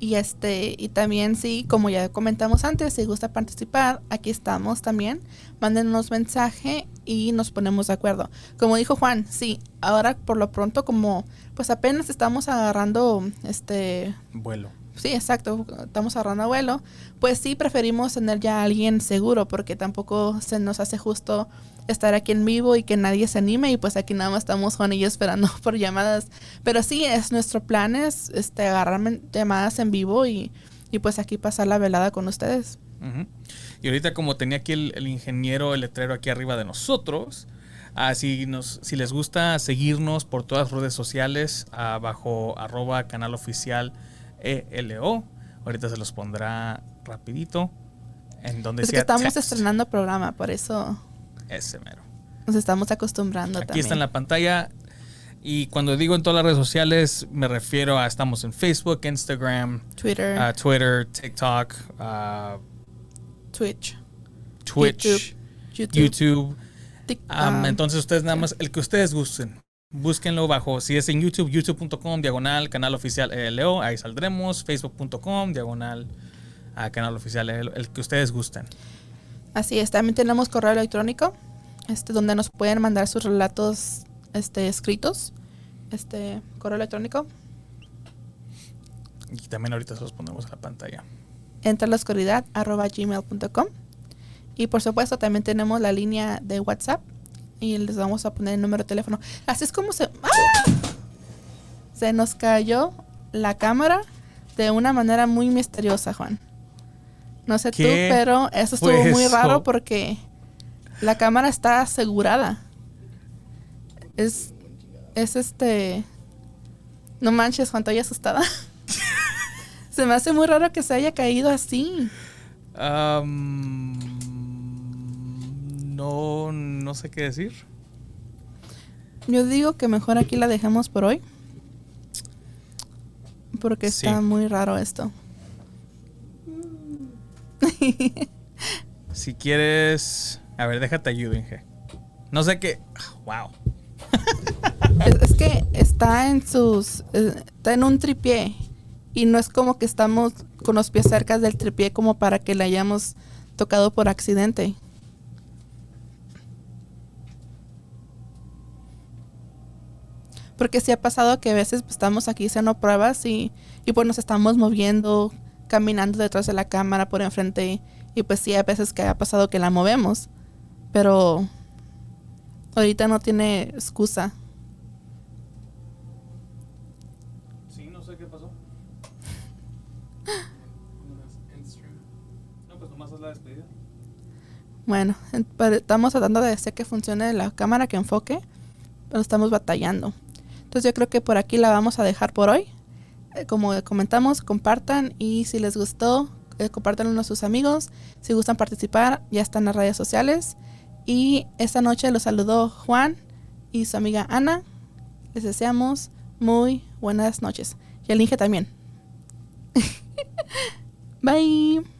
Y este, y también sí, como ya comentamos antes, si gusta participar, aquí estamos también. Mándenos mensaje y nos ponemos de acuerdo. Como dijo Juan, sí, ahora por lo pronto, como pues apenas estamos agarrando este Vuelo. Sí, exacto. Estamos agarrando vuelo. Pues sí, preferimos tener ya a alguien seguro porque tampoco se nos hace justo estar aquí en vivo y que nadie se anime y pues aquí nada más estamos Juan y esperando por llamadas. Pero sí, es nuestro plan es este, agarrar llamadas en vivo y, y pues aquí pasar la velada con ustedes. Y ahorita como tenía aquí el, ingeniero, el letrero aquí arriba de nosotros, ah, si, nos, si les gusta seguirnos por todas las redes sociales, ah, bajo arroba canal oficial ELO, ahorita se los pondrá rapidito. En donde Es que sea estamos text. estrenando programa, por eso Ese mero. nos estamos acostumbrando Aquí también. está en la pantalla. Y cuando digo en todas las redes sociales, me refiero a estamos en Facebook, Instagram, Twitter, ah, Twitter, TikTok, ah, Twitch, Twitch, YouTube, YouTube. Entonces ustedes nada más, el que ustedes gusten, búsquenlo bajo, si es en YouTube, youtube.com, diagonal, canal oficial ELO, ahí saldremos, facebook.com, diagonal, a canal oficial ELO, el que ustedes gusten. Así es, también tenemos correo electrónico, este, donde nos pueden mandar sus relatos este, escritos. Este correo electrónico, Y también ahorita se los ponemos en la pantalla. entra la oscuridad arroba gmail.com. Y por supuesto también tenemos la línea de WhatsApp y les vamos a poner el número de teléfono. Así es como se... ¡Ah! Se nos cayó la cámara de una manera muy misteriosa, Juan. No sé tú, ¿Qué pero eso estuvo muy raro porque la cámara está asegurada. Es, es este... No manches, Juan, estoy asustada. se me hace muy raro que se haya caído así. No, no sé qué decir. Yo digo que mejor aquí la dejamos por hoy. Porque Sí. está muy raro esto. Si quieres, a ver, déjate ayudo, Inge. No sé qué, wow. Es, es que está en sus. eh, está en un tripié. Y no es como que estamos con los pies cerca del tripié como para que le hayamos tocado por accidente. Porque sí ha pasado que a veces pues, estamos aquí haciendo pruebas y, y pues nos estamos moviendo, caminando detrás de la cámara por enfrente. Y pues sí, hay veces que ha pasado que la movemos. Pero ahorita no tiene excusa. Sí, no sé qué pasó. No, pues nomás es la despedida. Bueno, estamos tratando de hacer que funcione la cámara que enfoque, pero estamos batallando. Entonces yo creo que por aquí la vamos a dejar por hoy. Eh, como comentamos, compartan y si les gustó, eh, compártanlo a sus amigos. Si gustan participar, ya están las redes sociales. Y esta noche los saludó Juan y su amiga Ana. Les deseamos muy buenas noches. Y el Inge también. Bye.